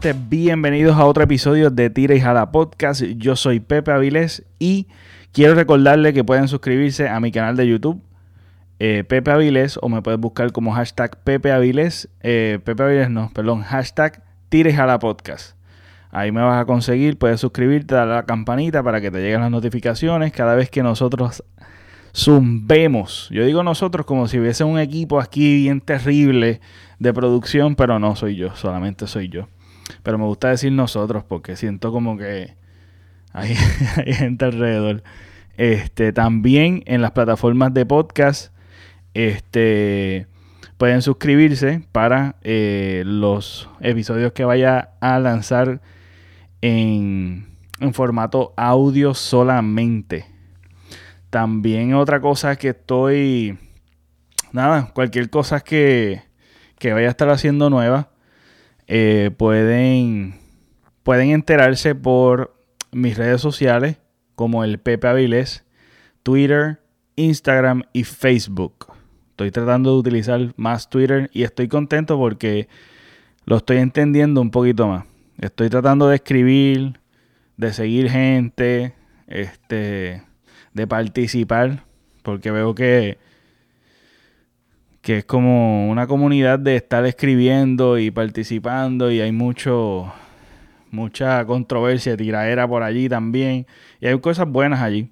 Bienvenidos a otro episodio de Tira y Jala Podcast. Yo soy Pepe Avilés y quiero recordarle que pueden suscribirse a mi canal de YouTube, eh, Pepe Avilés, o me puedes buscar como hashtag Pepe Avilés, eh, Pepe Avilés no, perdón, hashtag Tira y Jala Podcast. Ahí me vas a conseguir, puedes suscribirte, a la campanita para que te lleguen las notificaciones cada vez que nosotros zumbemos. Yo digo nosotros como si hubiese un equipo aquí bien terrible de producción, pero no soy yo, solamente soy yo. Pero me gusta decir nosotros porque siento como que hay, gente alrededor. Este, también en las plataformas de podcast, este, pueden suscribirse para eh, los episodios que vaya a lanzar en, en formato audio solamente. También otra cosa que estoy, nada, cualquier cosa que, que vaya a estar haciendo nueva, eh, pueden, pueden enterarse por mis redes sociales como el Pepe Avilés, Twitter, Instagram y Facebook. Estoy tratando de utilizar más Twitter y estoy contento porque lo estoy entendiendo un poquito más. Estoy tratando de escribir, de seguir gente, este, de participar, porque veo que que es como una comunidad de estar escribiendo y participando y hay mucho mucha controversia, tiraera por allí también y hay cosas buenas allí.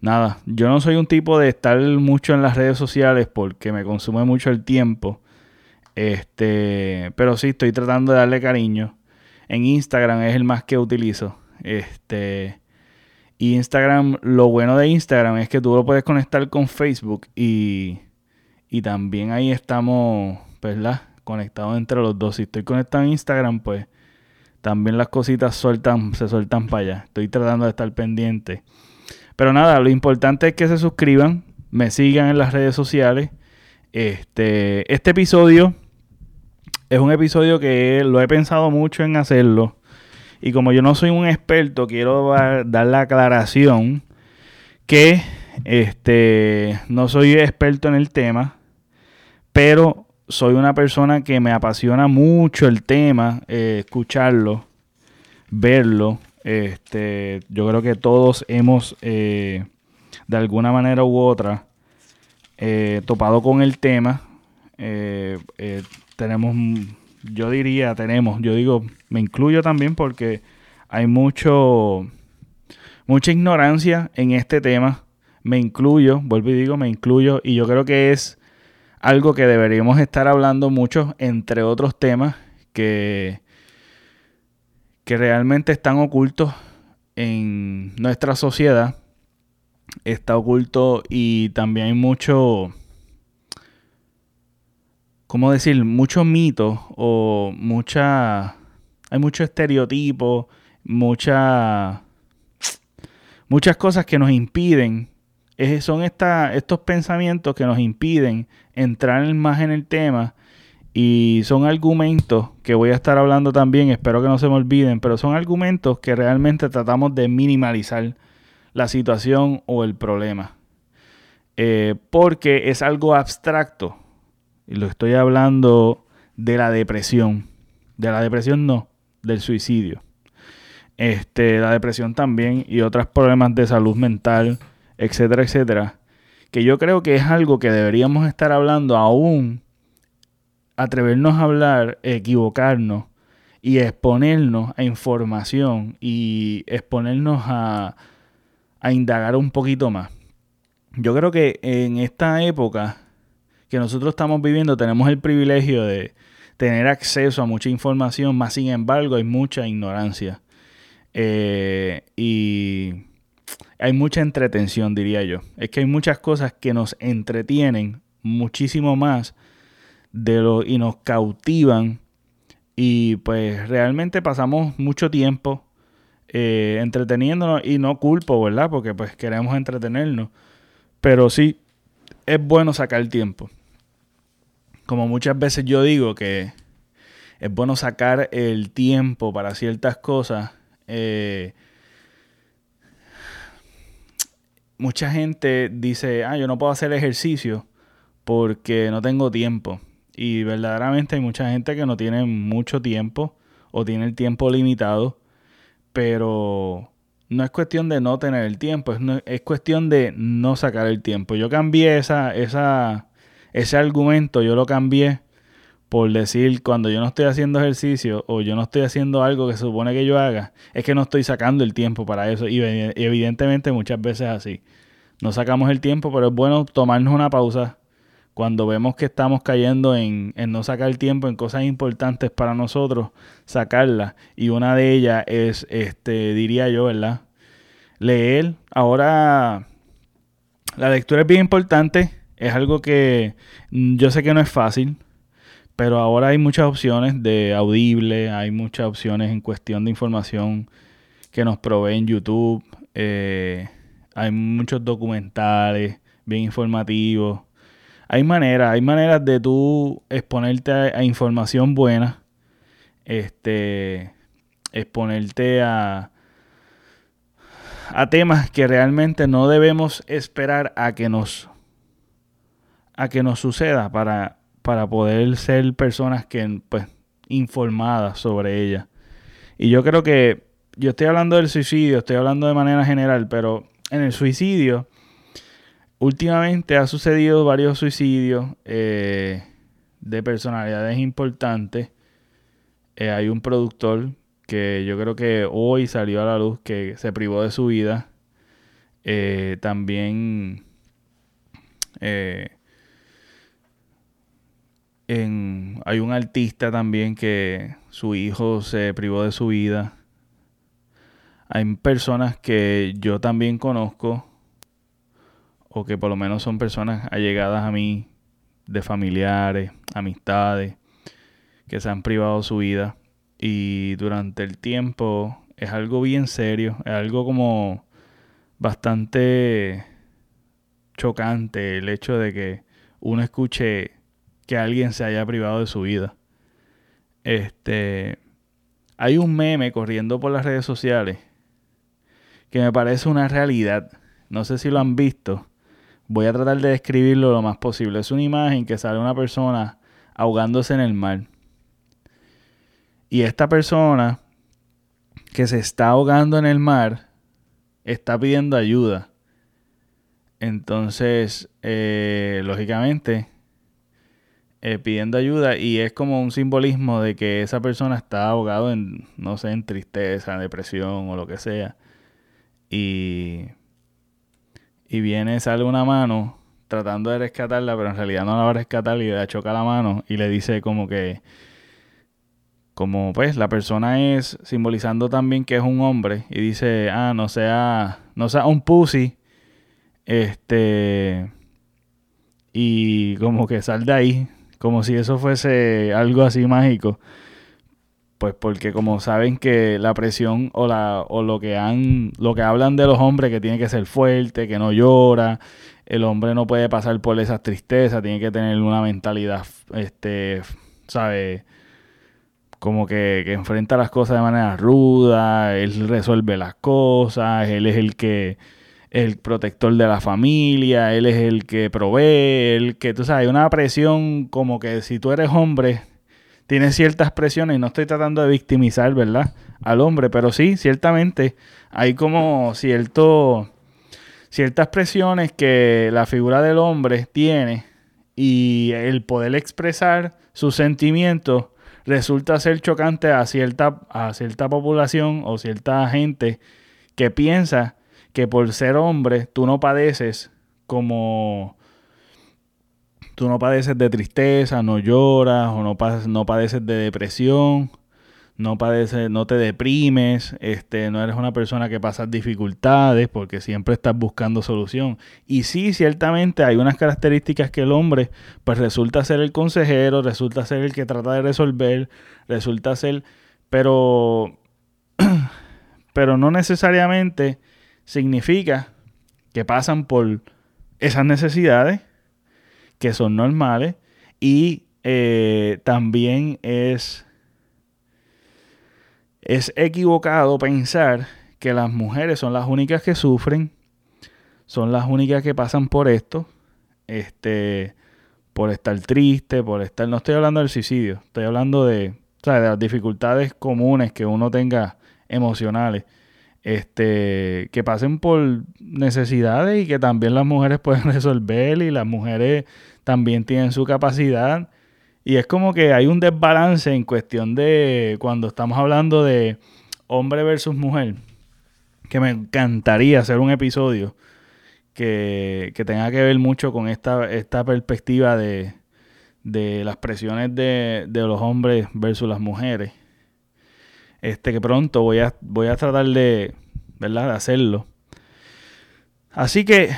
Nada, yo no soy un tipo de estar mucho en las redes sociales porque me consume mucho el tiempo. Este, pero sí estoy tratando de darle cariño. En Instagram es el más que utilizo. Este, y Instagram, lo bueno de Instagram es que tú lo puedes conectar con Facebook y y también ahí estamos, ¿verdad? Conectados entre los dos. Si estoy conectado en Instagram, pues también las cositas sueltan, se sueltan para allá. Estoy tratando de estar pendiente. Pero nada, lo importante es que se suscriban, me sigan en las redes sociales. Este, este episodio es un episodio que lo he pensado mucho en hacerlo. Y como yo no soy un experto, quiero dar la aclaración que este, no soy experto en el tema pero soy una persona que me apasiona mucho el tema, eh, escucharlo, verlo. Este, yo creo que todos hemos, eh, de alguna manera u otra, eh, topado con el tema. tenemos, yo diría, tenemos, yo digo, me incluyo también porque hay mucho, mucha ignorancia en este tema. Me incluyo, vuelvo y digo, me incluyo, y yo creo que es algo que deberíamos estar hablando mucho, entre otros temas que, que realmente están ocultos en nuestra sociedad. Está oculto y también hay mucho, ¿cómo decir? Mucho mito o mucha, hay mucho estereotipo, mucha, muchas cosas que nos impiden son estos pensamientos que nos impiden entrar más en el tema y son argumentos que voy a estar hablando también, espero que no se me olviden, pero son argumentos que realmente tratamos de minimalizar la situación o el problema. Eh, porque es algo abstracto. Y lo estoy hablando de la depresión. De la depresión no, del suicidio. Este, la depresión también y otros problemas de salud mental etcétera, etcétera, que yo creo que es algo que deberíamos estar hablando aún, atrevernos a hablar, equivocarnos y exponernos a información y exponernos a, a indagar un poquito más. Yo creo que en esta época que nosotros estamos viviendo tenemos el privilegio de tener acceso a mucha información, más sin embargo hay mucha ignorancia. Eh, y hay mucha entretención, diría yo. Es que hay muchas cosas que nos entretienen muchísimo más de lo y nos cautivan y pues realmente pasamos mucho tiempo eh, entreteniéndonos y no culpo, ¿verdad? Porque pues queremos entretenernos. Pero sí, es bueno sacar tiempo. Como muchas veces yo digo que es bueno sacar el tiempo para ciertas cosas. Eh, mucha gente dice, ah, yo no puedo hacer ejercicio porque no tengo tiempo. Y verdaderamente hay mucha gente que no tiene mucho tiempo o tiene el tiempo limitado, pero no es cuestión de no tener el tiempo, es, es cuestión de no sacar el tiempo. Yo cambié esa, esa, ese argumento, yo lo cambié por decir cuando yo no estoy haciendo ejercicio o yo no estoy haciendo algo que se supone que yo haga, es que no estoy sacando el tiempo para eso. Y evidentemente muchas veces así. No sacamos el tiempo, pero es bueno tomarnos una pausa cuando vemos que estamos cayendo en, en no sacar tiempo en cosas importantes para nosotros, sacarla. Y una de ellas es, este, diría yo, ¿verdad? Leer. Ahora, la lectura es bien importante. Es algo que mm, yo sé que no es fácil pero ahora hay muchas opciones de audible, hay muchas opciones en cuestión de información que nos proveen YouTube. Eh, hay muchos documentales bien informativos. Hay maneras, hay maneras de tú exponerte a, información buena. Este exponerte a, a temas que realmente no debemos esperar a que nos a que nos suceda para para poder ser personas que, pues, informadas sobre ella. Y yo creo que yo estoy hablando del suicidio, estoy hablando de manera general, pero en el suicidio, últimamente ha sucedido varios suicidios eh, de personalidades importantes. Eh, hay un productor que yo creo que hoy salió a la luz que se privó de su vida. Eh, también hay un artista también que su hijo se privó de su vida. Hay personas que yo también conozco, o que por lo menos son personas allegadas a mí, de familiares, amistades, que se han privado su vida. Y durante el tiempo es algo bien serio, es algo como bastante chocante el hecho de que uno escuche que alguien se haya privado de su vida. Este, hay un meme corriendo por las redes sociales que me parece una realidad. No sé si lo han visto. Voy a tratar de describirlo lo más posible. Es una imagen que sale una persona ahogándose en el mar. Y esta persona que se está ahogando en el mar está pidiendo ayuda. Entonces, eh, lógicamente, eh, pidiendo ayuda y es como un simbolismo de que esa persona está ahogado en, no sé, en tristeza, depresión o lo que sea. Y, y viene, sale una mano tratando de rescatarla, pero en realidad no la va a rescatar y le choca la mano y le dice como que, como pues la persona es simbolizando también que es un hombre y dice, ah, no sea, no sea un pussy, este, y como que sal de ahí, como si eso fuese algo así mágico. Pues porque como saben que la presión o la o lo que han lo que hablan de los hombres que tiene que ser fuerte, que no llora, el hombre no puede pasar por esas tristezas, tiene que tener una mentalidad este, sabe, como que, que enfrenta las cosas de manera ruda, él resuelve las cosas, él es el que el protector de la familia, él es el que provee, el que, tú sabes, hay una presión como que si tú eres hombre, tienes ciertas presiones, no estoy tratando de victimizar, ¿verdad? Al hombre, pero sí, ciertamente hay como cierto, ciertas presiones que la figura del hombre tiene y el poder expresar sus sentimientos resulta ser chocante a cierta, a cierta población o cierta gente que piensa que por ser hombre tú no padeces como tú no padeces de tristeza, no lloras o no, no padeces de depresión, no padeces, no te deprimes, este, no eres una persona que pasa dificultades porque siempre estás buscando solución. Y sí, ciertamente hay unas características que el hombre pues resulta ser el consejero, resulta ser el que trata de resolver, resulta ser, pero pero no necesariamente significa que pasan por esas necesidades que son normales y eh, también es, es equivocado pensar que las mujeres son las únicas que sufren, son las únicas que pasan por esto, este, por estar triste, por estar, no estoy hablando del suicidio, estoy hablando de o de las dificultades comunes que uno tenga emocionales, este, que pasen por necesidades y que también las mujeres pueden resolver y las mujeres también tienen su capacidad. Y es como que hay un desbalance en cuestión de cuando estamos hablando de hombre versus mujer, que me encantaría hacer un episodio que, tenga que ver mucho con esta, esta perspectiva de, de las presiones de, de los hombres versus las mujeres este, que pronto voy a, voy a tratar de, ¿verdad? de hacerlo. Así que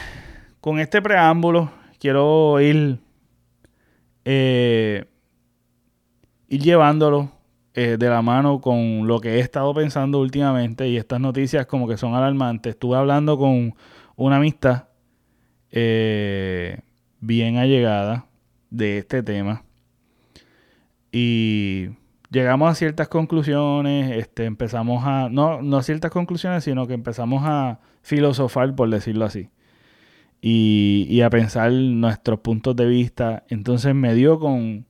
con este preámbulo quiero ir, eh, ir llevándolo eh, de la mano con lo que he estado pensando últimamente y estas noticias como que son alarmantes. Estuve hablando con una amistad eh, bien allegada de este tema y llegamos a ciertas conclusiones, este, empezamos a, no, no a ciertas conclusiones, sino que empezamos a filosofar, por decirlo así, y, y a pensar nuestros puntos de vista. Entonces me dio con,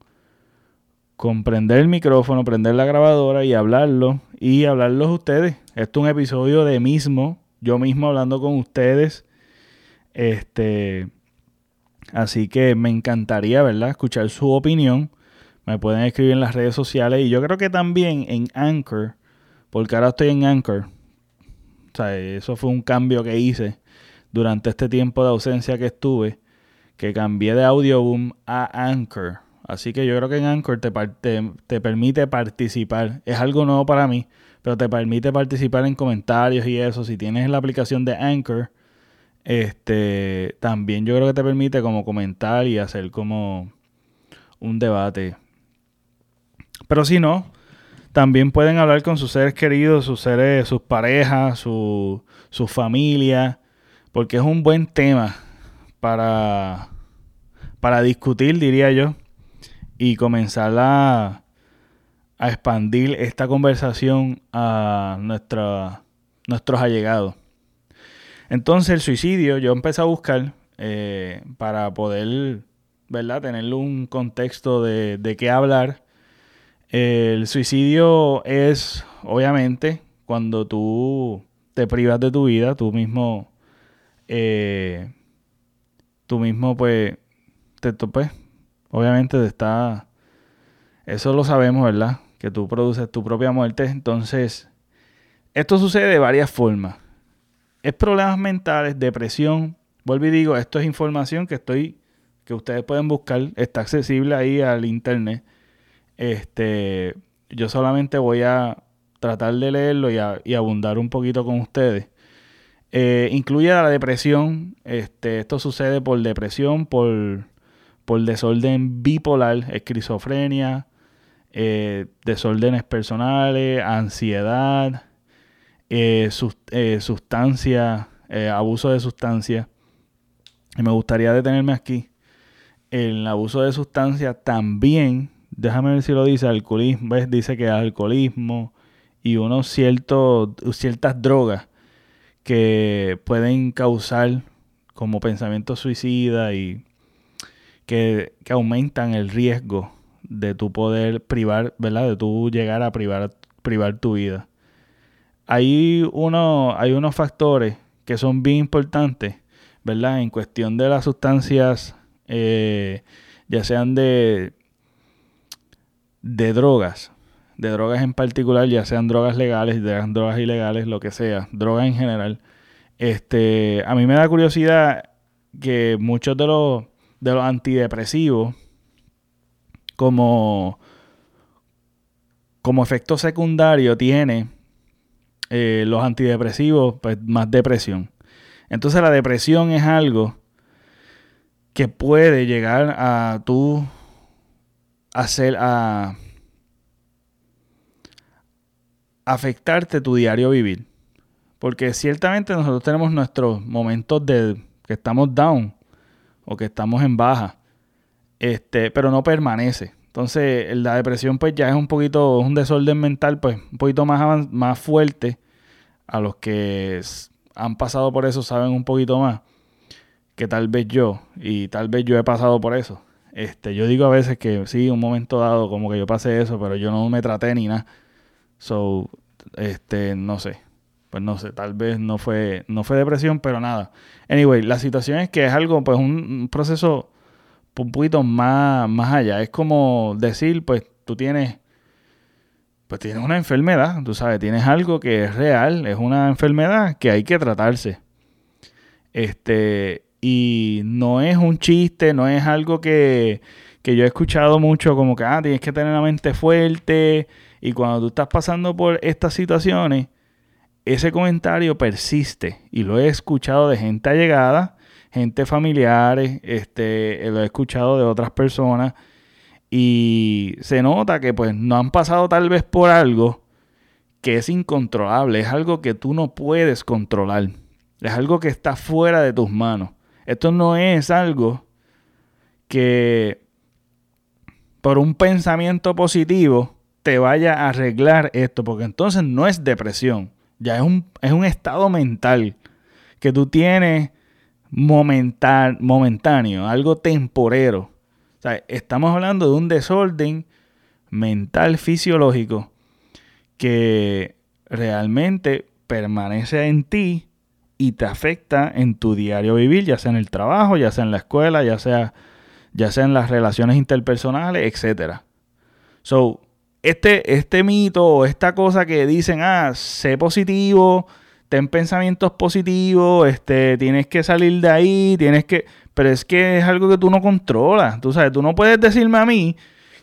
con prender el micrófono, prender la grabadora y hablarlo, y hablarlos ustedes. Esto es un episodio de mismo, yo mismo hablando con ustedes. Este, así que me encantaría, ¿verdad?, escuchar su opinión me pueden escribir en las redes sociales y yo creo que también en Anchor, porque ahora estoy en Anchor. O sea, eso fue un cambio que hice durante este tiempo de ausencia que estuve, que cambié de Audioboom a Anchor. Así que yo creo que en Anchor te, te, te, permite participar. Es algo nuevo para mí, pero te permite participar en comentarios y eso. Si tienes la aplicación de Anchor, este, también yo creo que te permite como comentar y hacer como un debate pero si no, también pueden hablar con sus seres queridos, sus seres, sus parejas, su, su familia, porque es un buen tema para, para discutir, diría yo, y comenzar a, a expandir esta conversación a nuestra, nuestros allegados. Entonces el suicidio, yo empecé a buscar eh, para poder, ¿verdad? Tenerle un contexto de, de qué hablar el suicidio es, obviamente, cuando tú te privas de tu vida, tú mismo, eh, tú mismo, pues, te topes. Obviamente te está, eso lo sabemos, ¿verdad? Que tú produces tu propia muerte. Entonces, esto sucede de varias formas. Es problemas mentales, depresión. Vuelvo y digo, esto es información que estoy, que ustedes pueden buscar, está accesible ahí al internet. Este, yo solamente voy a tratar de leerlo y, abundar un poquito con ustedes. Eh, incluye la depresión. Este, esto sucede por depresión, por, por desorden bipolar, esquizofrenia, eh, desórdenes personales, ansiedad, eh, sustancia, abuso de sustancia. Y me gustaría detenerme aquí. El abuso de sustancia también déjame ver si lo dice, alcoholismo, ¿ves? dice que alcoholismo y unos ciertos, ciertas drogas que pueden causar como pensamiento suicida y que, aumentan el riesgo de tu poder privar, ¿verdad? De tu llegar a privar, privar tu vida. Hay, uno, hay unos factores que son bien importantes, ¿verdad? En cuestión de las sustancias, eh, ya sean de de drogas, de drogas en particular, ya sean drogas legales, drogas ilegales, lo que sea, drogas en general. Este, a mí me da curiosidad que muchos de los, de los antidepresivos, como, como efecto secundario, tiene eh, los antidepresivos, pues más depresión. Entonces la depresión es algo que puede llegar a tu hacer a afectarte tu diario vivir. Porque ciertamente nosotros tenemos nuestros momentos de que estamos down o que estamos en baja. Este, pero no permanece. Entonces, la depresión pues ya es un poquito un desorden mental pues un poquito más más fuerte a los que han pasado por eso saben un poquito más que tal vez yo y tal vez yo he pasado por eso. Este, yo digo a veces que sí, un momento dado como que yo pasé eso, pero yo no me traté ni nada. So, este, no sé. Pues no sé, tal vez no fue, no fue depresión, pero nada. Anyway, la situación es que es algo, pues un, proceso un poquito más, más allá. Es como decir, pues tú tienes, pues tienes una enfermedad, tú sabes, tienes algo que es real, es una enfermedad que hay que tratarse. Este, y no es un chiste, no es algo que, que yo he escuchado mucho como que, ah, tienes que tener la mente fuerte. Y cuando tú estás pasando por estas situaciones, ese comentario persiste. Y lo he escuchado de gente allegada, gente familiares, este, lo he escuchado de otras personas. Y se nota que pues no han pasado tal vez por algo que es incontrolable, es algo que tú no puedes controlar, es algo que está fuera de tus manos. Esto no es algo que por un pensamiento positivo te vaya a arreglar esto, porque entonces no es depresión, ya es un, es un estado mental que tú tienes momentáneo, algo temporero. O sea, estamos hablando de un desorden mental fisiológico que realmente permanece en ti y te afecta en tu diario vivir, ya sea en el trabajo, ya sea en la escuela, ya sea, ya sea en las relaciones interpersonales, etc. So, este, este mito o esta cosa que dicen, ah, sé positivo, ten pensamientos positivos, este, tienes que salir de ahí, tienes que... Pero es que es algo que tú no controlas. Tú sabes, tú no puedes decirme a mí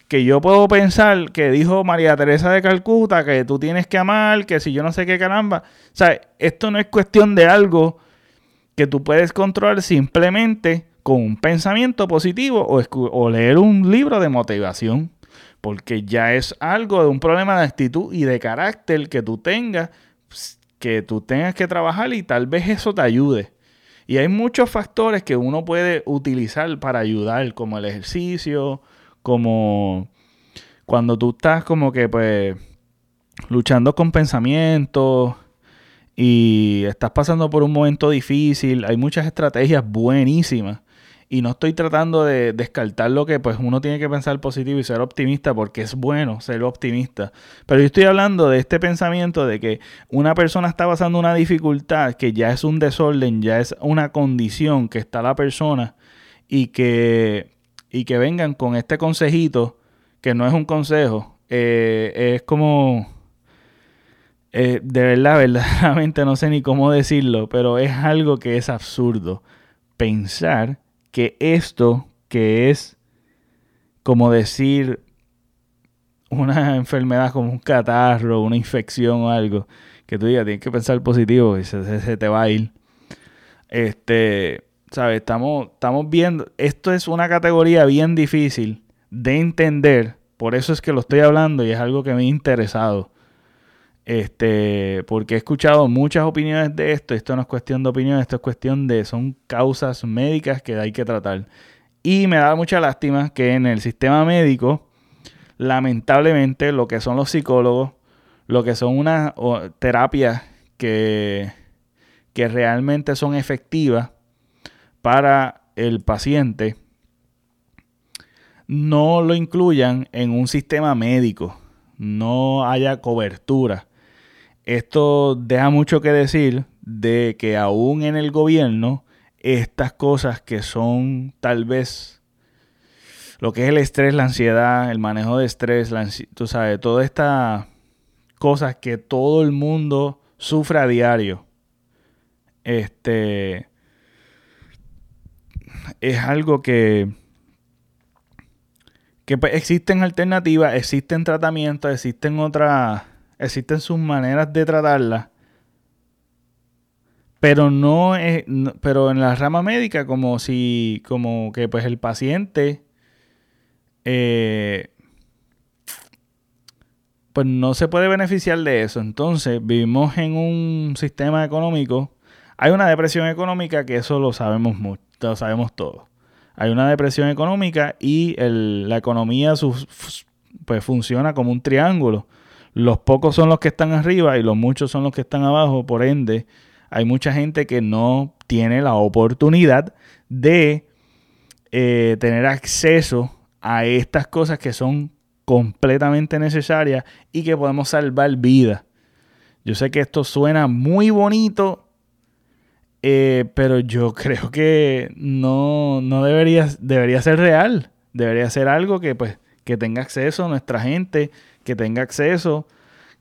que yo puedo pensar que dijo María Teresa de Calcuta que tú tienes que amar, que si yo no sé qué caramba. O sea, esto no es cuestión de algo que tú puedes controlar simplemente con un pensamiento positivo o, o leer un libro de motivación. Porque ya es algo de un problema de actitud y de carácter que tú tengas, que tú tengas que trabajar y tal vez eso te ayude. Y hay muchos factores que uno puede utilizar para ayudar, como el ejercicio, como cuando tú estás como que pues luchando con pensamientos y estás pasando por un momento difícil, hay muchas estrategias buenísimas y no estoy tratando de descartar lo que pues uno tiene que pensar positivo y ser optimista porque es bueno ser optimista. Pero yo estoy hablando de este pensamiento de que una persona está pasando una dificultad que ya es un desorden, ya es una condición que está la persona y que y que vengan con este consejito, que no es un consejo, eh, es como, eh, de verdad, verdaderamente no sé ni cómo decirlo, pero es algo que es absurdo. Pensar que esto, que es como decir una enfermedad como un catarro, una infección o algo, que tú digas, tienes que pensar positivo y se, se te va a ir. Este, ¿sabes? Estamos, estamos viendo, esto es una categoría bien difícil de entender, por eso es que lo estoy hablando y es algo que me ha interesado. Este, porque he escuchado muchas opiniones de esto, esto no es cuestión de opinión, esto es cuestión de, son causas médicas que hay que tratar. Y me da mucha lástima que en el sistema médico, lamentablemente, lo que son los psicólogos, lo que son unas terapias que, que realmente son efectivas, para el paciente no lo incluyan en un sistema médico, no haya cobertura. Esto deja mucho que decir de que aún en el gobierno estas cosas que son tal vez lo que es el estrés, la ansiedad, el manejo de estrés, tú sabes, todas estas cosas que todo el mundo sufre a diario. Este, es algo que, que pues, existen alternativas, existen tratamientos, existen otras, existen sus maneras de tratarla. Pero no pero en la rama médica, como si, como que pues el paciente, eh, pues no se puede beneficiar de eso. Entonces, vivimos en un sistema económico. Hay una depresión económica que eso lo sabemos mucho lo sabemos todos. Hay una depresión económica y la economía pues funciona como un triángulo. Los pocos son los que están arriba y los muchos son los que están abajo. Por ende, hay mucha gente que no tiene la oportunidad de eh, tener acceso a estas cosas que son completamente necesarias y que podemos salvar vidas. Yo sé que esto suena muy bonito, eh, pero yo creo que no, no debería, debería ser real. Debería ser algo que, pues, que tenga acceso nuestra gente, que tenga acceso,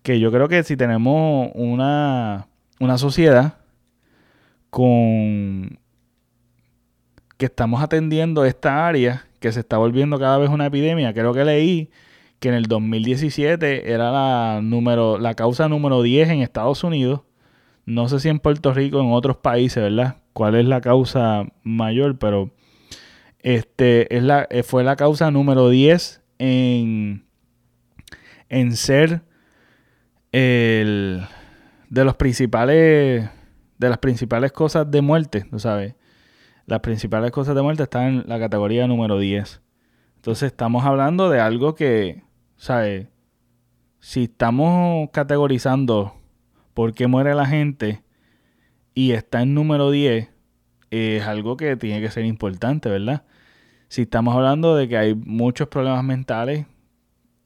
que yo creo que si tenemos una, una sociedad con que estamos atendiendo esta área que se está volviendo cada vez una epidemia. Creo que leí que en el 2017 era la número la causa número 10 en Estados Unidos. No sé si en Puerto Rico, en otros países, ¿verdad? ¿Cuál es la causa mayor? Pero este es la eh, fue la causa número 10 en en ser el de los principales de las principales cosas de muerte, ¿tú sabes? Las principales cosas de muerte están en la categoría número 10. Entonces estamos hablando de algo que, ¿sabes? Si estamos categorizando por qué muere la gente y está en número 10, es algo que tiene que ser importante, ¿verdad? Si estamos hablando de que hay muchos problemas mentales,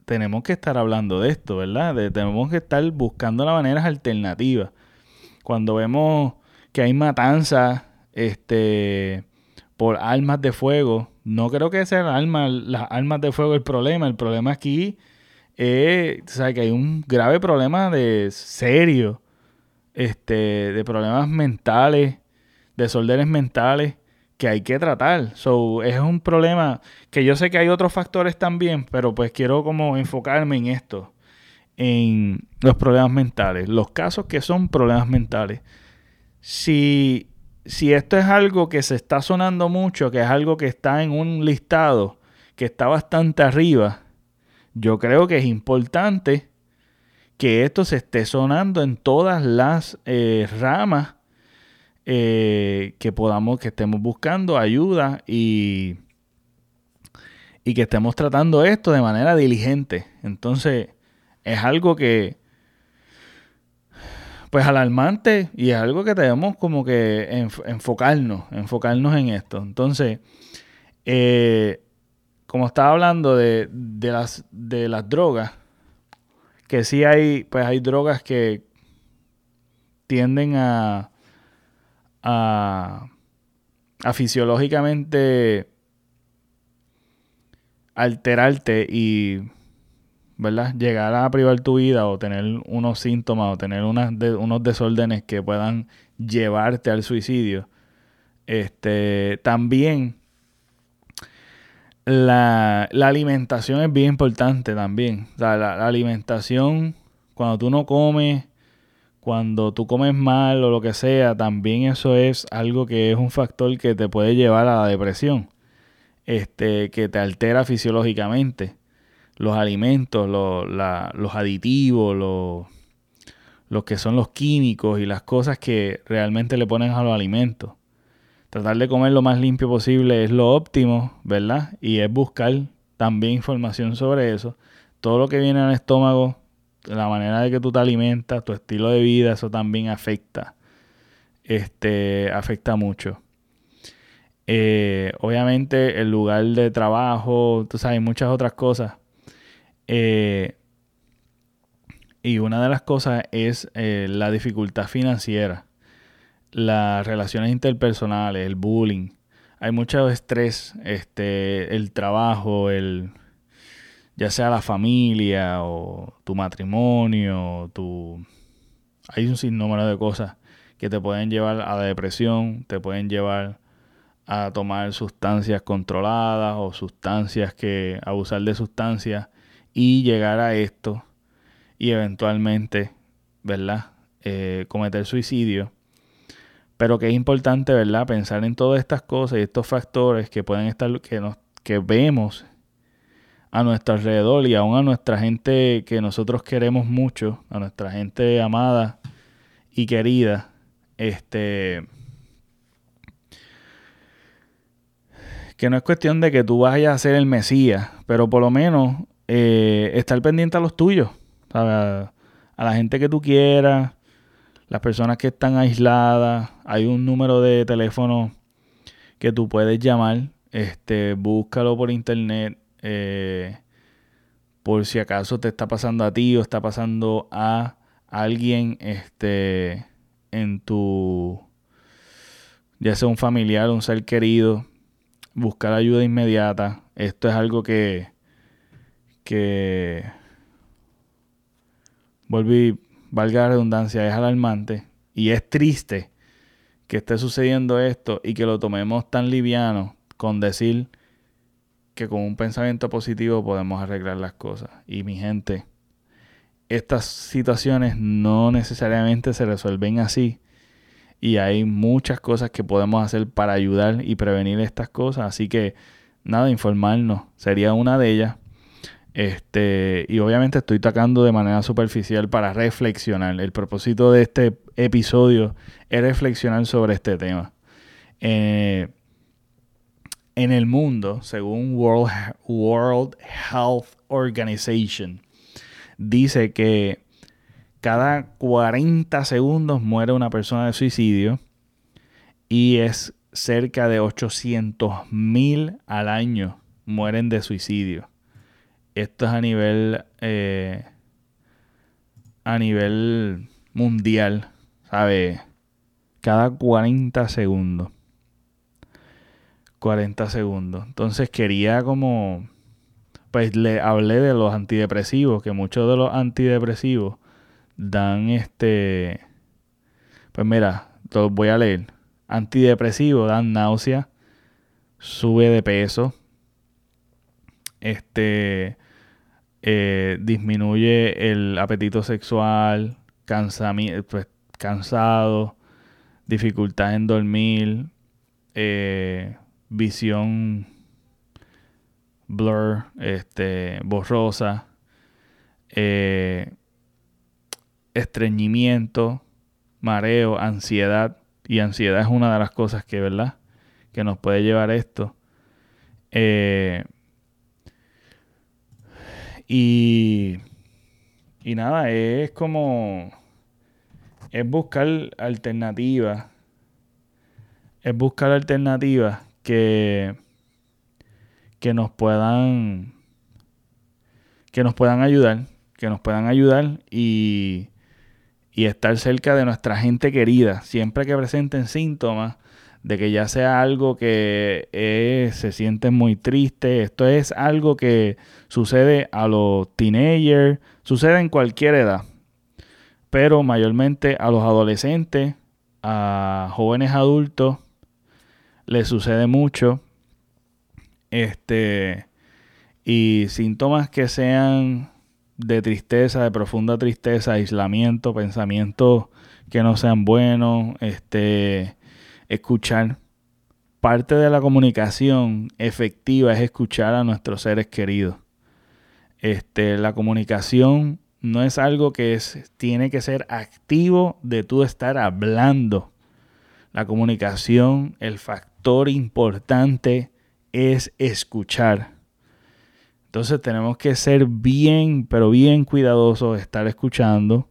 tenemos que estar hablando de esto, ¿verdad? tenemos que estar buscando las maneras alternativas cuando vemos que hay matanzas este, por armas de fuego, no creo que sean armas, las armas de fuego el problema. El problema aquí es que hay un grave problema de serio, este, de problemas mentales, desórdenes mentales que hay que tratar. So, es un problema que yo sé que hay otros factores también, pero pues quiero como enfocarme en esto en los problemas mentales, los casos que son problemas mentales. Si, si esto es algo que se está sonando mucho, que es algo que está en un listado que está bastante arriba, yo creo que es importante que esto se esté sonando en todas las eh, ramas eh, que podamos, que estemos buscando ayuda y, y que estemos tratando esto de manera diligente. Entonces, es algo que, pues alarmante y es algo que tenemos como que enfocarnos, enfocarnos en esto. Entonces, eh, como estaba hablando de, las, de las drogas, que sí hay, pues hay drogas que tienden a, a, fisiológicamente alterarte y ¿verdad? Llegar a privar tu vida o tener unos síntomas o tener unas unos desórdenes que puedan llevarte al suicidio. Este, también la, alimentación es bien importante también. la, alimentación, cuando tú no comes, cuando tú comes mal o lo que sea, también eso es algo que es un factor que te puede llevar a la depresión. Este, que te altera fisiológicamente los alimentos, los aditivos, los, los que son los químicos y las cosas que realmente le ponen a los alimentos. Tratar de comer lo más limpio posible es lo óptimo, ¿verdad? Y es buscar también información sobre eso. Todo lo que viene al estómago, la manera de que tú te alimentas, tu estilo de vida, eso también afecta. Este, afecta mucho. Eh, obviamente el lugar de trabajo, tú sabes, muchas otras cosas eh, y una de las cosas es eh, la dificultad financiera, las relaciones interpersonales, el bullying. Hay mucho estrés, este, el trabajo, el, ya sea la familia o tu matrimonio, tu, hay un sinnúmero de cosas que te pueden llevar a la depresión, te pueden llevar a tomar sustancias controladas o sustancias que abusar de sustancias y llegar a esto y eventualmente, ¿verdad? Eh, cometer suicidio. Pero que es importante, ¿verdad? Pensar en todas estas cosas y estos factores que pueden estar, que, nos, que vemos a nuestro alrededor y aún a nuestra gente que nosotros queremos mucho, a nuestra gente amada y querida, este, que no es cuestión de que tú vayas a ser el Mesías, pero por lo menos eh, estar pendiente a los tuyos, A, la gente que tú quieras, las personas que están aisladas. Hay un número de teléfono que tú puedes llamar Este, búscalo por internet. Eh, por si acaso te está pasando a ti o está pasando a alguien este, en tu, ya sea un familiar, un ser querido, buscar ayuda inmediata. Esto es algo que, que, volví, valga la redundancia, es alarmante y es triste que esté sucediendo esto y que lo tomemos tan liviano con decir que con un pensamiento positivo podemos arreglar las cosas. Y mi gente, estas situaciones no necesariamente se resuelven así. Y hay muchas cosas que podemos hacer para ayudar y prevenir estas cosas. Así que nada, informarnos sería una de ellas. Este, y obviamente estoy tocando de manera superficial para reflexionar. El propósito de este episodio es reflexionar sobre este tema. Eh, en el mundo, según World, World Health Organization, dice que cada 40 segundos muere una persona de suicidio y es cerca de 800 mil al año mueren de suicidio. Esto es a nivel eh, a nivel mundial, ¿sabe? Cada 40 segundos. 40 segundos. Entonces quería como pues le hablé de los antidepresivos, que muchos de los antidepresivos dan este, pues mira, los voy a leer. Antidepresivos dan náusea, sube de peso, este, eh, disminuye el apetito sexual, pues, cansado, dificultad en dormir, eh, visión blur, este, borrosa, eh, estreñimiento, mareo, ansiedad. Y ansiedad es una de las cosas que, ¿verdad? Que nos puede llevar a esto. Eh, y, y nada, es como... Es buscar alternativas. Es buscar alternativas que que nos puedan que nos puedan ayudar, que nos puedan ayudar y, y estar cerca de nuestra gente querida, siempre que presenten síntomas de que ya sea algo que se sienten muy triste, esto es algo que sucede a los teenagers, sucede en cualquier edad, pero mayormente a los adolescentes, a jóvenes adultos, les sucede mucho este, y síntomas que sean de tristeza, de profunda tristeza, aislamiento, pensamientos que no sean buenos, este, escuchar. Parte de la comunicación efectiva es escuchar a nuestros seres queridos. Este, la comunicación no es algo que es, tiene que ser activo de tú estar hablando. La comunicación, el factor importante es escuchar. Entonces tenemos que ser bien, pero bien cuidadosos, estar escuchando,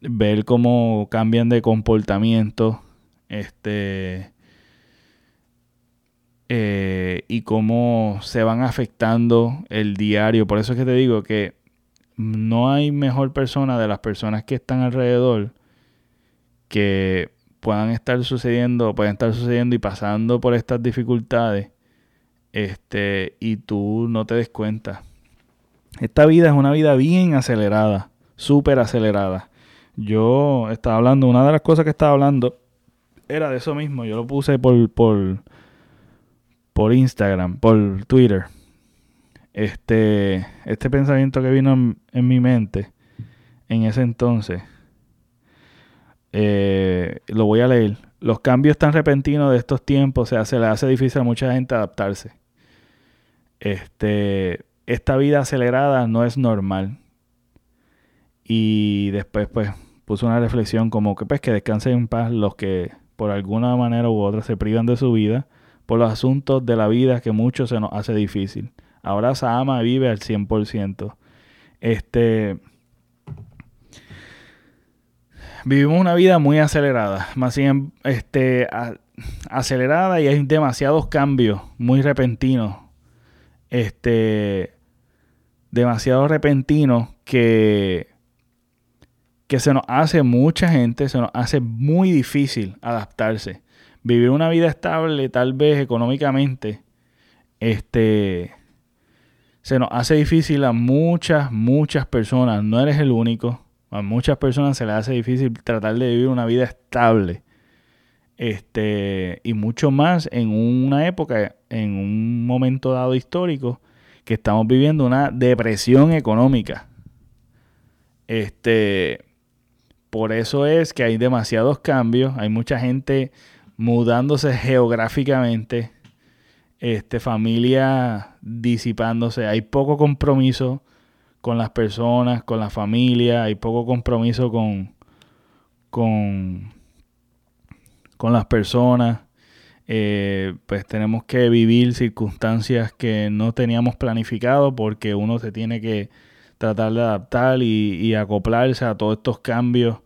ver cómo cambian de comportamiento, este, eh, y cómo se van afectando el diario. Por eso es que te digo que no hay mejor persona de las personas que están alrededor que puedan estar sucediendo, pueden estar sucediendo y pasando por estas dificultades este, y tú no te des cuenta. Esta vida es una vida bien acelerada, súper acelerada. Yo estaba hablando, una de las cosas que estaba hablando era de eso mismo. Yo lo puse por, por, por Instagram, por Twitter. Este, este pensamiento que vino en, mi mente en ese entonces, eh, lo voy a leer. Los cambios tan repentinos de estos tiempos o sea, se le hace difícil a mucha gente adaptarse este, esta vida acelerada no es normal. Y después, pues, puso una reflexión como que, pues, que descansen en paz los que por alguna manera u otra se privan de su vida por los asuntos de la vida que mucho se nos hace difícil. Ahora ama y vive al 100%. Este, vivimos una vida muy acelerada. Más bien, este, acelerada y hay demasiados cambios muy repentinos. Este, demasiado repentinos que, que se nos hace mucha gente, se nos hace muy difícil adaptarse. Vivir una vida estable, tal vez económicamente, este, se nos hace difícil a muchas, muchas personas. No eres el único. A muchas personas se les hace difícil tratar de vivir una vida estable. Este, y mucho más en una época, en un momento dado histórico, que estamos viviendo una depresión económica. Este, por eso es que hay demasiados cambios, hay mucha gente mudándose geográficamente, este, familia disipándose, hay poco compromiso con las personas, con la familia, hay poco compromiso con, con, con las personas. Eh, pues tenemos que vivir circunstancias que no teníamos planificado porque uno se tiene que tratar de adaptar y, acoplarse a todos estos cambios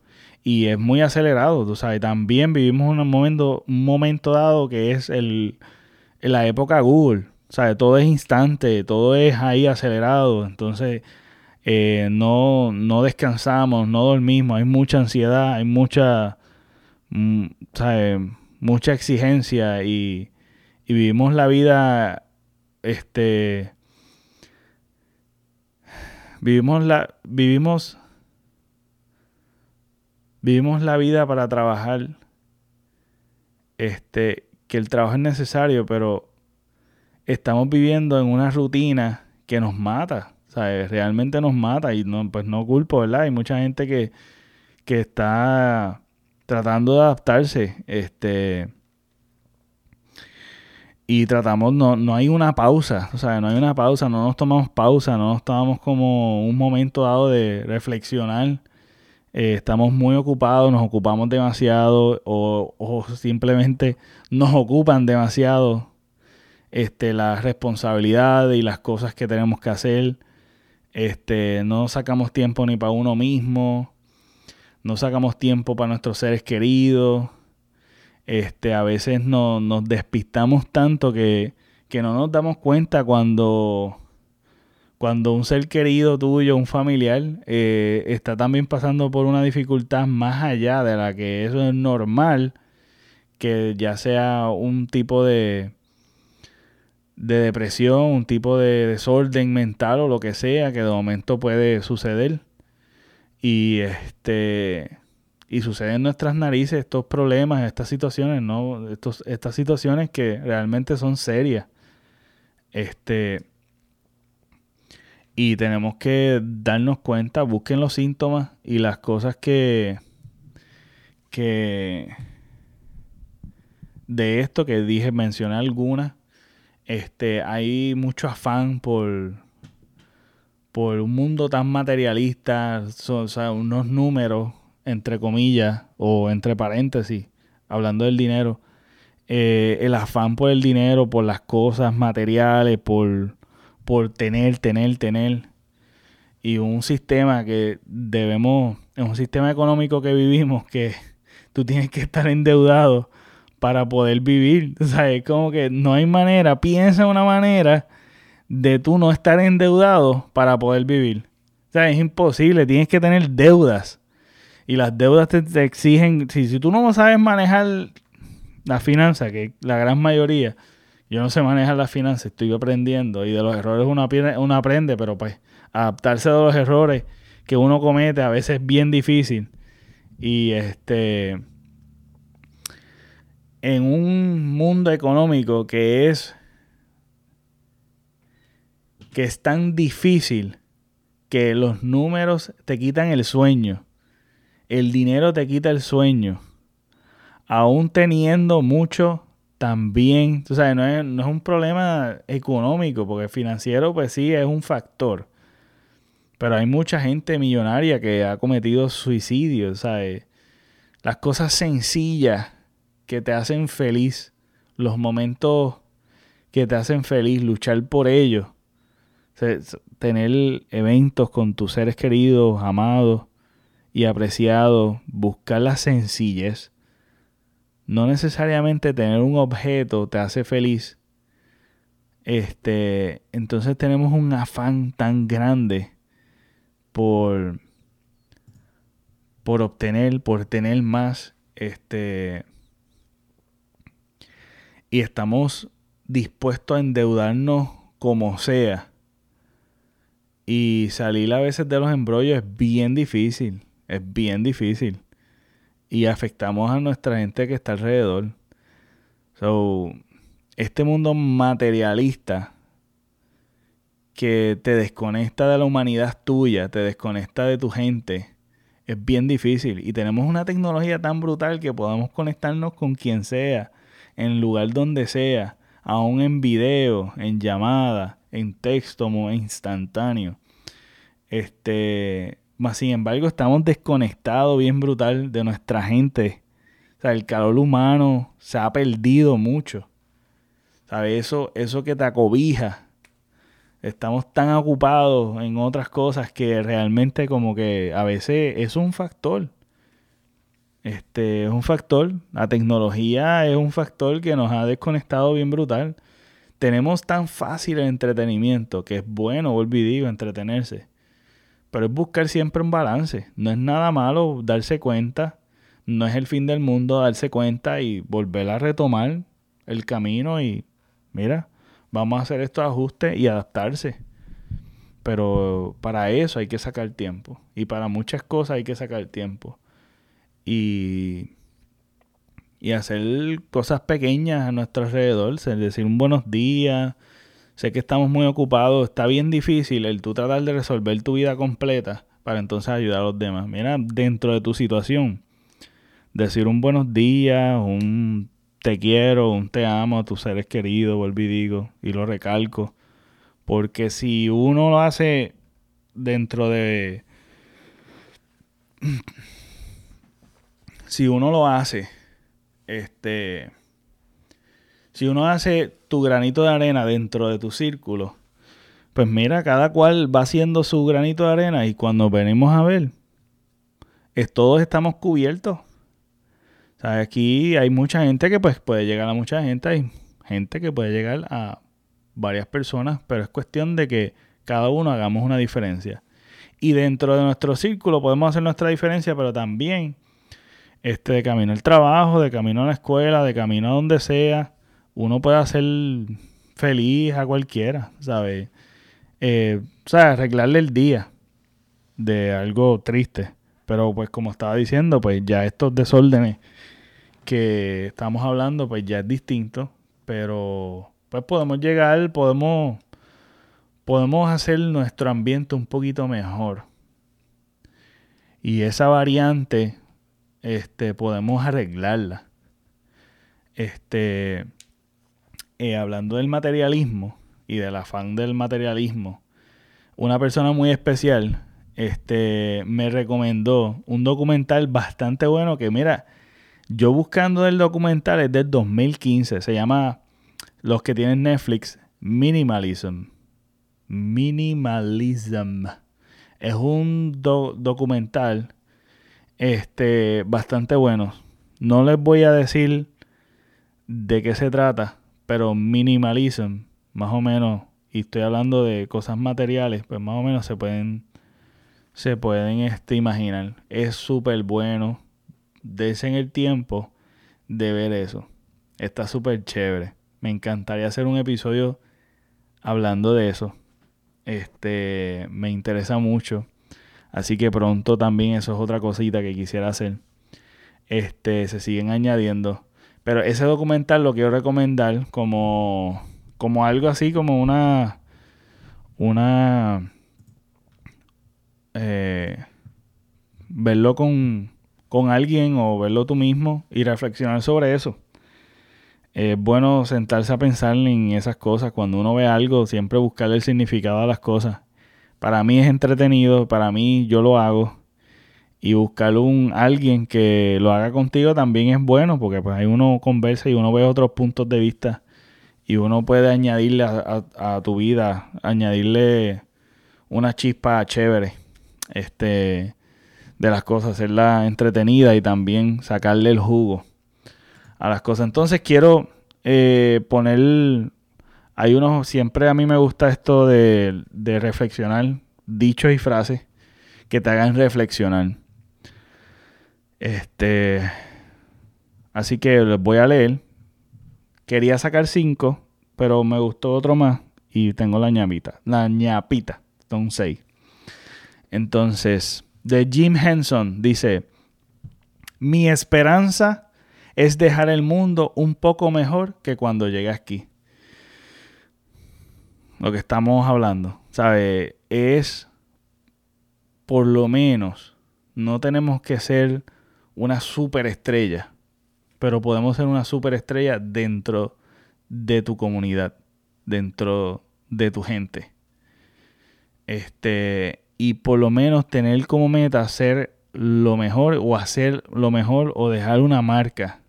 y es muy acelerado, tú sabes, también vivimos un momento, un momento dado que es el, la época Google, ¿sabes? Todo es instante, todo es ahí acelerado, entonces eh, no, no descansamos, no dormimos, hay mucha ansiedad, hay mucha, mm, ¿sabes? mucha exigencia y, y vivimos la vida, este, vivimos la, vivimos, vivimos la vida para trabajar, este, que el trabajo es necesario, pero estamos viviendo en una rutina que nos mata, ¿sabes? Realmente nos mata y no, pues no culpo, ¿verdad? Hay mucha gente que, que está tratando de adaptarse. Este. Y tratamos, no, no hay una pausa, o sea, no hay una pausa, no nos tomamos pausa, no nos tomamos como un momento dado de reflexionar. Eh, estamos muy ocupados, nos ocupamos demasiado o, o, simplemente nos ocupan demasiado este, las responsabilidades y las cosas que tenemos que hacer. Este, no sacamos tiempo ni para uno mismo no sacamos tiempo para nuestros seres queridos. Este, a veces no, nos despistamos tanto que, que no nos damos cuenta cuando, cuando un ser querido tuyo, un familiar, eh, está también pasando por una dificultad más allá de la que eso es normal, que ya sea un tipo de, de depresión, un tipo de desorden mental o lo que sea, que de momento puede suceder. Y este y suceden en nuestras narices estos problemas, estas situaciones, ¿no? Estos, estas situaciones que realmente son serias. Este. Y tenemos que darnos cuenta, busquen los síntomas y las cosas que. que. de esto que dije, mencioné algunas. Este, hay mucho afán por por un mundo tan materialista, o sea, unos números, entre comillas, o entre paréntesis, hablando del dinero, eh, el afán por el dinero, por las cosas materiales, por, por tener, tener, tener, y un sistema que debemos, es un sistema económico que vivimos que tú tienes que estar endeudado para poder vivir, o sea, es como que no hay manera, piensa una manera de tú no estar endeudado para poder vivir. O sea, es imposible, tienes que tener deudas. Y las deudas te, exigen, si, si tú no sabes manejar la finanza, que la gran mayoría, yo no sé manejar la finanza, estoy aprendiendo y de los errores uno, uno aprende, pero pues adaptarse a los errores que uno comete a veces es bien difícil. Y este en un mundo económico que es que es tan difícil que los números te quitan el sueño. El dinero te quita el sueño. Aún teniendo mucho, también, tú sabes, no es, no es un problema económico, porque financiero pues sí es un factor. Pero hay mucha gente millonaria que ha cometido suicidio, ¿sabes? Las cosas sencillas que te hacen feliz, los momentos que te hacen feliz, luchar por ellos tener eventos con tus seres queridos, amados y apreciados, buscar la sencillez, no necesariamente tener un objeto te hace feliz. Este, entonces tenemos un afán tan grande por por obtener, por tener más, este y estamos dispuestos a endeudarnos como sea. Y salir a veces de los embrollos es bien difícil, es bien difícil y afectamos a nuestra gente que está alrededor. So, este mundo materialista que te desconecta de la humanidad tuya, te desconecta de tu gente, es bien difícil. Y tenemos una tecnología tan brutal que podemos conectarnos con quien sea, en lugar donde sea, aún en video, en llamada, en texto instantáneo. Este, sin embargo, estamos desconectados bien brutal de nuestra gente. O sea, el calor humano se ha perdido mucho. ¿Sabes? Eso, eso que te acobija. Estamos tan ocupados en otras cosas que realmente como que a veces es un factor. Este es un factor. La tecnología es un factor que nos ha desconectado bien brutal. Tenemos tan fácil el entretenimiento que es bueno, y digo, entretenerse. Pero es buscar siempre un balance. No es nada malo darse cuenta. No es el fin del mundo darse cuenta y volver a retomar el camino y mira, vamos a hacer estos ajustes y adaptarse. Pero para eso hay que sacar tiempo. Y para muchas cosas hay que sacar tiempo. Y, y hacer cosas pequeñas a nuestro alrededor. Es decir, un buenos días, Sé que estamos muy ocupados, está bien difícil el tú tratar de resolver tu vida completa para entonces ayudar a los demás. Mira, dentro de tu situación, decir un buenos días, un te quiero, un te amo a tus seres queridos, vuelvo digo, y lo recalco. Porque si uno lo hace dentro de... si uno lo hace, este si uno hace tu granito de arena dentro de tu círculo, pues mira, cada cual va haciendo su granito de arena y cuando venimos a ver, es, todos estamos cubiertos. O sea, aquí hay mucha gente que pues puede llegar a mucha gente, hay gente que puede llegar a varias personas, pero es cuestión de que cada uno hagamos una diferencia. Y dentro de nuestro círculo podemos hacer nuestra diferencia, pero también este, de camino al trabajo, de camino a la escuela, de camino a donde sea, uno puede hacer feliz a cualquiera, ¿sabes? Eh, o sea, arreglarle el día de algo triste. Pero pues como estaba diciendo, pues ya estos desórdenes que estamos hablando, pues ya es distinto. Pero pues podemos llegar, podemos, podemos hacer nuestro ambiente un poquito mejor. Y esa variante, este, podemos arreglarla. Este, eh, hablando del materialismo y del afán del materialismo, una persona muy especial este, me recomendó un documental bastante bueno que, mira, yo buscando el documental es del 2015, se llama, los que tienen Netflix, Minimalism. Minimalism. Es un documental este, bastante bueno. No les voy a decir de qué se trata, pero minimalism, más o menos, y estoy hablando de cosas materiales, pues más o menos se pueden, se pueden este, imaginar. Es súper bueno. en el tiempo de ver eso. Está súper chévere. Me encantaría hacer un episodio hablando de eso. Este, me interesa mucho. Así que pronto también eso es otra cosita que quisiera hacer. Este, se siguen añadiendo. Pero ese documental lo quiero recomendar como, como algo así, como una. Una. Eh, verlo con, con alguien o verlo tú mismo y reflexionar sobre eso. Es bueno sentarse a pensar en esas cosas. Cuando uno ve algo, siempre buscarle el significado a las cosas. Para mí es entretenido, para mí yo lo hago y buscar un alguien que lo haga contigo también es bueno porque pues ahí uno conversa y uno ve otros puntos de vista y uno puede añadirle a, tu vida, añadirle una chispa chévere este de las cosas, hacerla entretenida y también sacarle el jugo a las cosas. Entonces quiero eh, poner, hay unos, siempre a mí me gusta esto de, de reflexionar, dichos y frases que te hagan reflexionar. Este, así que les voy a leer. Quería sacar cinco, pero me gustó otro más y tengo la ñapita. La ñapita, son seis. Entonces, de Jim Henson dice, mi esperanza es dejar el mundo un poco mejor que cuando llegué aquí. Lo que estamos hablando, ¿sabe? Es por lo menos, no tenemos que ser una superestrella, pero podemos ser una superestrella dentro de tu comunidad, dentro de tu gente. Este, y por lo menos tener como meta hacer lo mejor o hacer lo mejor o dejar una marca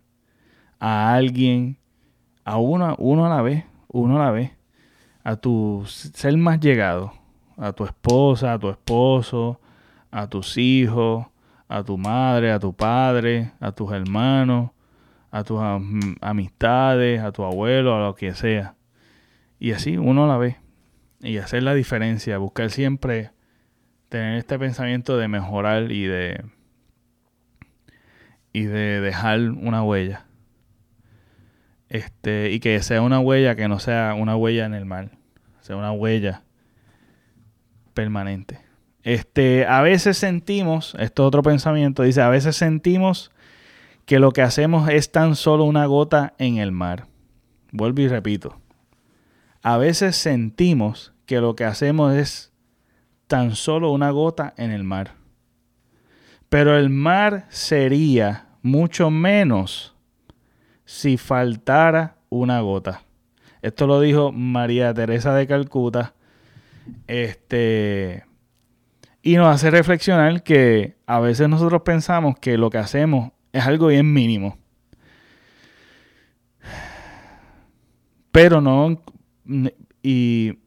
a alguien, a uno, uno a la vez, uno a la vez, a tu ser más llegado, a tu esposa, a tu esposo, a tus hijos, a tu madre, a tu padre, a tus hermanos, a tus amistades, a tu abuelo, a lo que sea. Y así uno la vez. Y hacer la diferencia, buscar siempre tener este pensamiento de mejorar y de y de dejar una huella. Este, y que sea una huella que no sea una huella en el mar, sea una huella permanente. Este, a veces sentimos, esto es otro pensamiento, dice, a veces sentimos que lo que hacemos es tan solo una gota en el mar. Vuelvo y repito. A veces sentimos que lo que hacemos es tan solo una gota en el mar. Pero el mar sería mucho menos si faltara una gota. Esto lo dijo María Teresa de Calcuta. Este y nos hace reflexionar que a veces nosotros pensamos que lo que hacemos es algo bien mínimo. Pero no y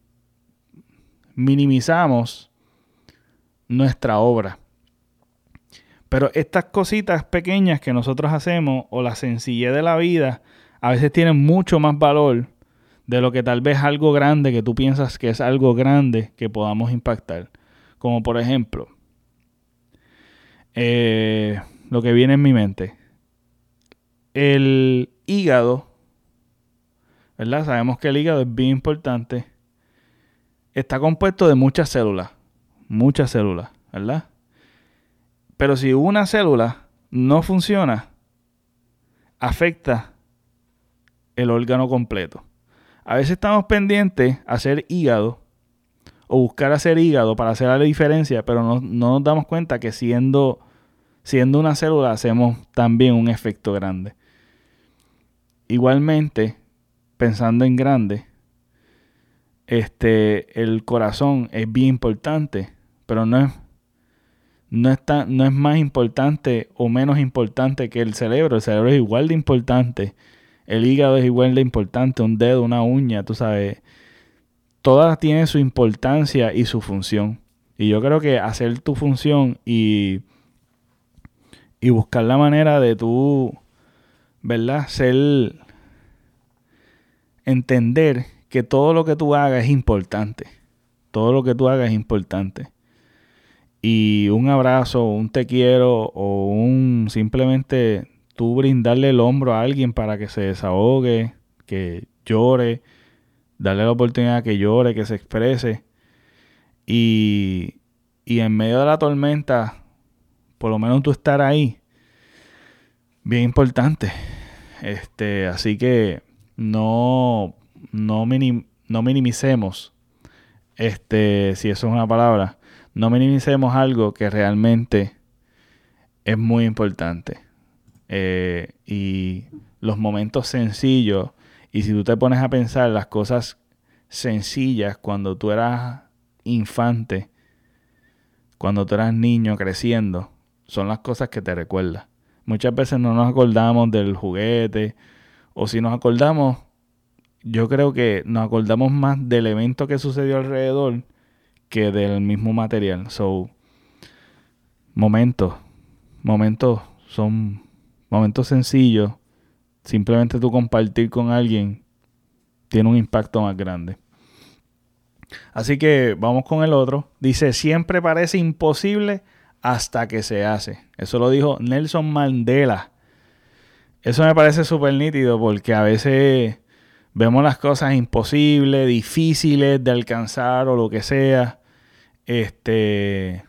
minimizamos nuestra obra. Pero estas cositas pequeñas que nosotros hacemos o la sencillez de la vida a veces tienen mucho más valor de lo que tal vez algo grande que tú piensas que es algo grande que podamos impactar. Como por ejemplo, eh, lo que viene en mi mente. El hígado, ¿verdad? Sabemos que el hígado es bien importante. Está compuesto de muchas células muchas células, ¿verdad? Pero si una célula no funciona, afecta el órgano completo. A veces estamos pendientes a hacer hígado o buscar hacer hígado para hacer la diferencia, pero no, nos damos cuenta que siendo, siendo una célula hacemos también un efecto grande. Igualmente, pensando en grande, este, el corazón es bien importante pero no es, no, está, no es más importante o menos importante que el cerebro. El cerebro es igual de importante. El hígado es igual de importante. Un dedo, una uña, tú sabes. Todas tienen su importancia y su función. Y yo creo que hacer tu función y, y buscar la manera de tú, ¿verdad? Ser, entender que todo lo que tú hagas es importante. Todo lo que tú hagas es importante y un abrazo, un te quiero o un simplemente tú brindarle el hombro a alguien para que se desahogue, que llore, darle la oportunidad que llore, que se exprese. Y, y en medio de la tormenta, por lo menos tú estar ahí, bien importante. Este, así que no, no, no minimicemos, este, si eso es una palabra, no minimicemos algo que realmente es muy importante. Eh, y los momentos sencillos, y si tú te pones a pensar las cosas sencillas cuando tú eras infante, cuando tú eras niño creciendo, son las cosas que te recuerdas. Muchas veces no nos acordamos del juguete, o si nos acordamos, yo creo que nos acordamos más del evento que sucedió alrededor que del mismo material. So, momentos, momentos son momentos sencillos simplemente tú compartir con alguien tiene un impacto más grande. Así que vamos con el otro. Dice, siempre parece imposible hasta que se hace. Eso lo dijo Nelson Mandela. Eso me parece súper nítido porque a veces vemos las cosas imposibles, difíciles de alcanzar o lo que sea. Este,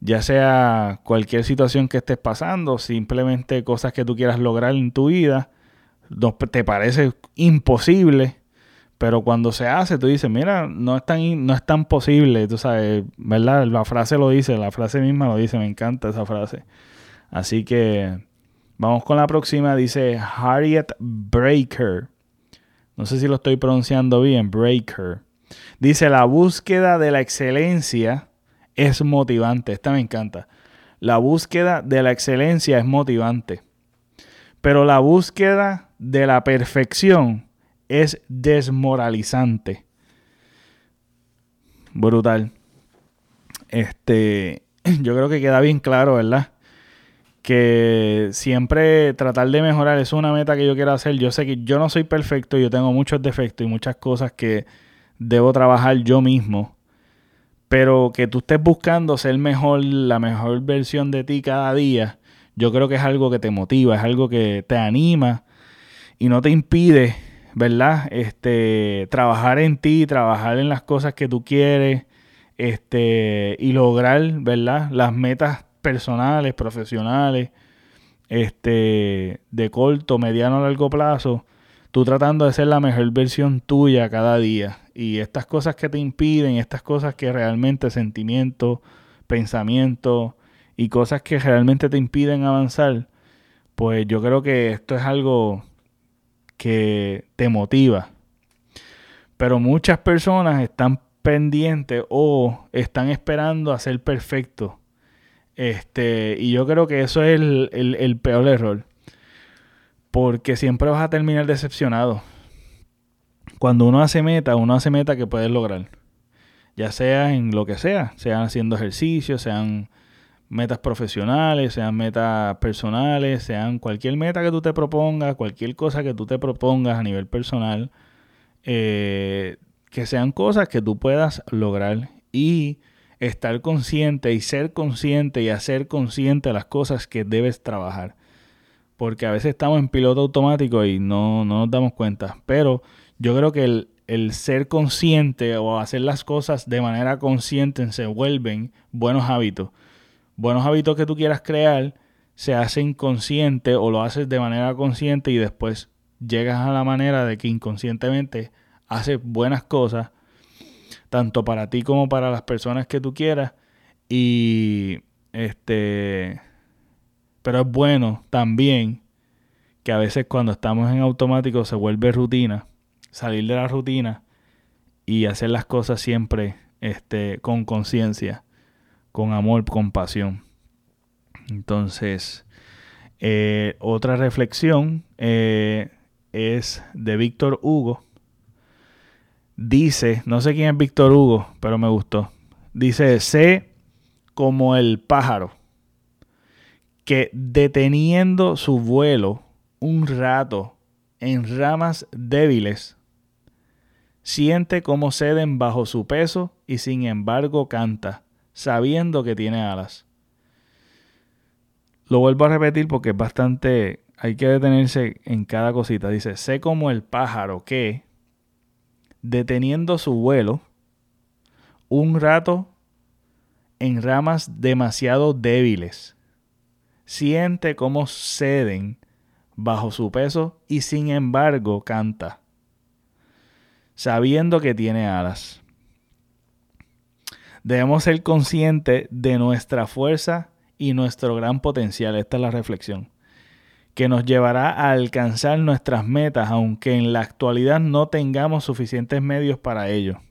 ya sea cualquier situación que estés pasando, simplemente cosas que tú quieras lograr en tu vida, te parece imposible, pero cuando se hace, tú dices, mira, no es tan, no es tan posible, tú sabes, ¿verdad? La frase lo dice, la frase misma lo dice, me encanta esa frase. Así que vamos con la próxima, dice Harriet Breaker. No sé si lo estoy pronunciando bien, Breaker. Dice, la búsqueda de la excelencia es motivante. Esta me encanta. La búsqueda de la excelencia es motivante. Pero la búsqueda de la perfección es desmoralizante. Brutal. Este, yo creo que queda bien claro, ¿verdad? Que siempre tratar de mejorar es una meta que yo quiero hacer. Yo sé que yo no soy perfecto, yo tengo muchos defectos y muchas cosas que debo trabajar yo mismo. Pero que tú estés buscando ser mejor, la mejor versión de ti cada día, yo creo que es algo que te motiva, es algo que te anima y no te impide, ¿verdad? Este, trabajar en ti, trabajar en las cosas que tú quieres, este, y lograr, ¿verdad? Las metas personales, profesionales, este, de corto, mediano, largo plazo, tú tratando de ser la mejor versión tuya cada día. Y estas cosas que te impiden, estas cosas que realmente sentimientos, pensamientos y cosas que realmente te impiden avanzar, pues yo creo que esto es algo que te motiva. Pero muchas personas están pendientes o están esperando a ser perfectos. Este, y yo creo que eso es el, el peor error. Porque siempre vas a terminar decepcionado cuando uno hace meta, uno hace meta que puedes lograr. Ya sea en lo que sea, sean haciendo ejercicios, sean metas profesionales, sean metas personales, sean cualquier meta que tú te propongas, cualquier cosa que tú te propongas a nivel personal, eh, que sean cosas que tú puedas lograr y estar consciente y ser consciente y hacer consciente las cosas que debes trabajar. Porque a veces estamos en piloto automático y no, no nos damos cuenta. Pero yo creo que el, ser consciente o hacer las cosas de manera consciente se vuelven buenos hábitos. Buenos hábitos que tú quieras crear se hacen consciente o lo haces de manera consciente y después llegas a la manera de que inconscientemente haces buenas cosas, tanto para ti como para las personas que tú quieras. Y este, pero es bueno también que a veces cuando estamos en automático se vuelve rutina salir de la rutina y hacer las cosas siempre este, con conciencia, con amor, con pasión. Entonces, eh, otra reflexión eh, es de Víctor Hugo. Dice, no sé quién es Víctor Hugo, pero me gustó. Dice, sé como el pájaro que deteniendo su vuelo un rato en ramas débiles Siente cómo ceden bajo su peso y sin embargo canta, sabiendo que tiene alas. Lo vuelvo a repetir porque es bastante, hay que detenerse en cada cosita. Dice, sé como el pájaro que, deteniendo su vuelo, un rato en ramas demasiado débiles, siente cómo ceden bajo su peso y sin embargo canta sabiendo que tiene alas. Debemos ser conscientes de nuestra fuerza y nuestro gran potencial. Esta es la reflexión. Que nos llevará a alcanzar nuestras metas, aunque en la actualidad no tengamos suficientes medios para ello.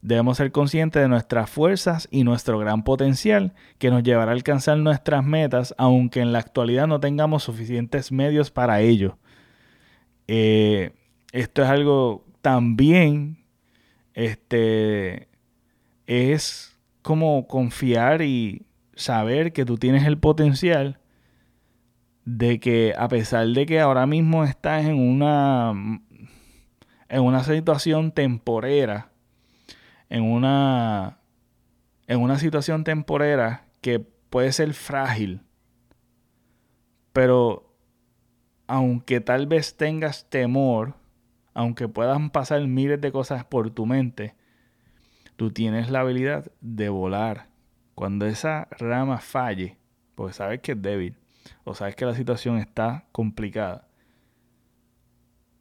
Debemos ser conscientes de nuestras fuerzas y nuestro gran potencial que nos llevará a alcanzar nuestras metas, aunque en la actualidad no tengamos suficientes medios para ello. Eh, esto es algo también, este, es como confiar y saber que tú tienes el potencial de que a pesar de que ahora mismo estás en una en una situación temporera, en una en una situación temporera que puede ser frágil, pero aunque tal vez tengas temor, aunque puedan pasar miles de cosas por tu mente, tú tienes la habilidad de volar. Cuando esa rama falle, porque sabes que es débil, o sabes que la situación está complicada,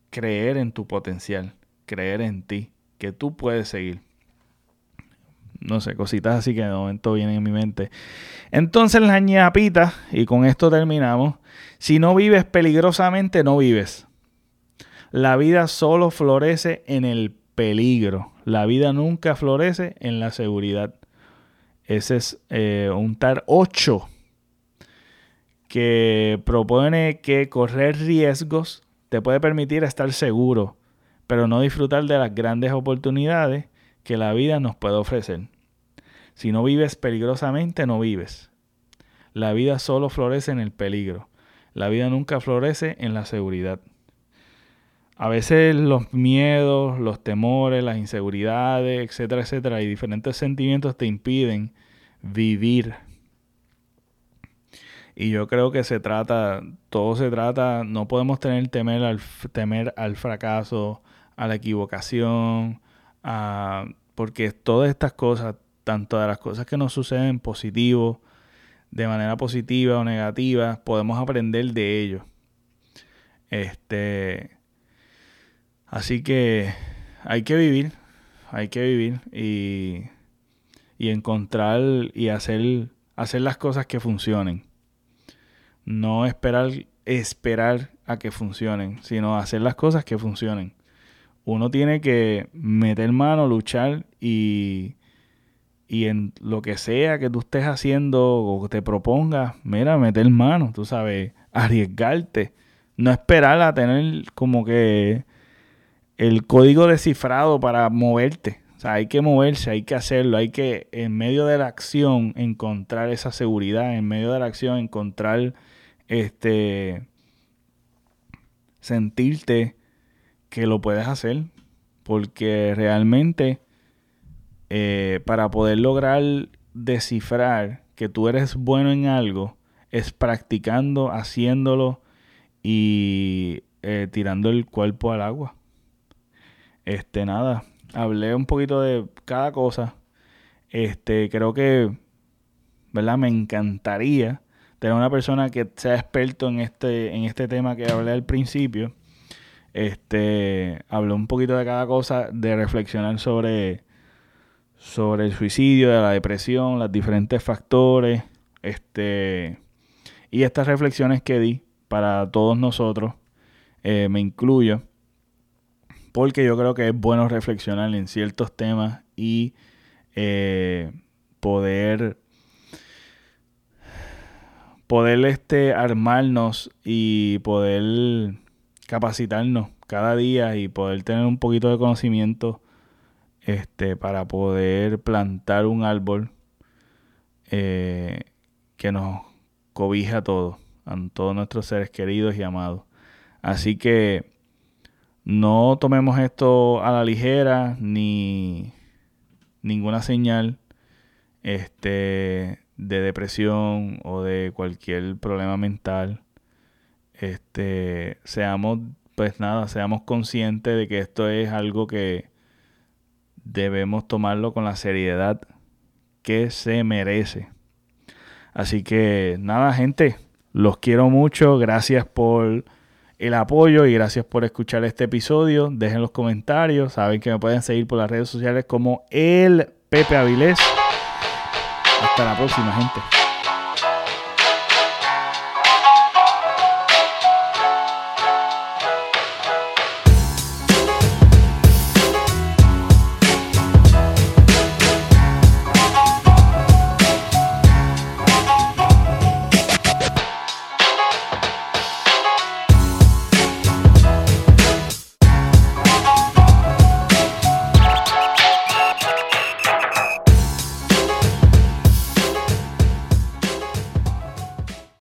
creer en tu potencial, creer en ti, que tú puedes seguir. No sé, cositas así que de momento vienen en mi mente. Entonces la ñapita, y con esto terminamos, si no vives peligrosamente, no vives. La vida solo florece en el peligro. La vida nunca florece en la seguridad. Ese es eh, un TAR 8 que propone que correr riesgos te puede permitir estar seguro, pero no disfrutar de las grandes oportunidades que la vida nos puede ofrecer. Si no vives peligrosamente, no vives. La vida solo florece en el peligro. La vida nunca florece en la seguridad. A veces los miedos, los temores, las inseguridades, etcétera, etcétera, y diferentes sentimientos te impiden vivir y yo creo que se trata, todo se trata, no podemos tener temer al, temer al fracaso, a la equivocación, porque todas estas cosas, tanto de las cosas que nos suceden positivo, de manera positiva o negativa, podemos aprender de ello. Este, así que hay que vivir, hay que vivir y, y encontrar y hacer, hacer las cosas que funcionen no esperar, esperar a que funcionen, sino hacer las cosas que funcionen. Uno tiene que meter mano, luchar y, y en lo que sea que tú estés haciendo o te propongas, mira, meter mano, tú sabes, arriesgarte. No esperar a tener como que el código descifrado para moverte. O sea, hay que moverse, hay que hacerlo, hay que en medio de la acción encontrar esa seguridad, en medio de la acción encontrar este, sentirte que lo puedes hacer, porque realmente eh, para poder lograr descifrar que tú eres bueno en algo, es practicando, haciéndolo y eh, tirando el cuerpo al agua. Este, nada, hablé un poquito de cada cosa. Este, creo que, ¿verdad? Me encantaría tener una persona que sea experto en este, en este tema que hablé al principio. Este, habló un poquito de cada cosa, de reflexionar sobre, sobre el suicidio, de la depresión, los diferentes factores, este, y estas reflexiones que di para todos nosotros, eh, me incluyo, porque yo creo que es bueno reflexionar en ciertos temas y eh, poder poder este, armarnos y poder capacitarnos cada día y poder tener un poquito de conocimiento este, para poder plantar un árbol eh, que nos cobija a todos, a todos nuestros seres queridos y amados. Así que no tomemos esto a la ligera ni ninguna señal este de depresión o de cualquier problema mental, este, seamos, pues nada, seamos conscientes de que esto es algo que debemos tomarlo con la seriedad que se merece. Así que nada, gente, los quiero mucho, gracias por el apoyo y gracias por escuchar este episodio. Dejen los comentarios, saben que me pueden seguir por las redes sociales como el Pepe Avilés. Hasta la próxima, gente.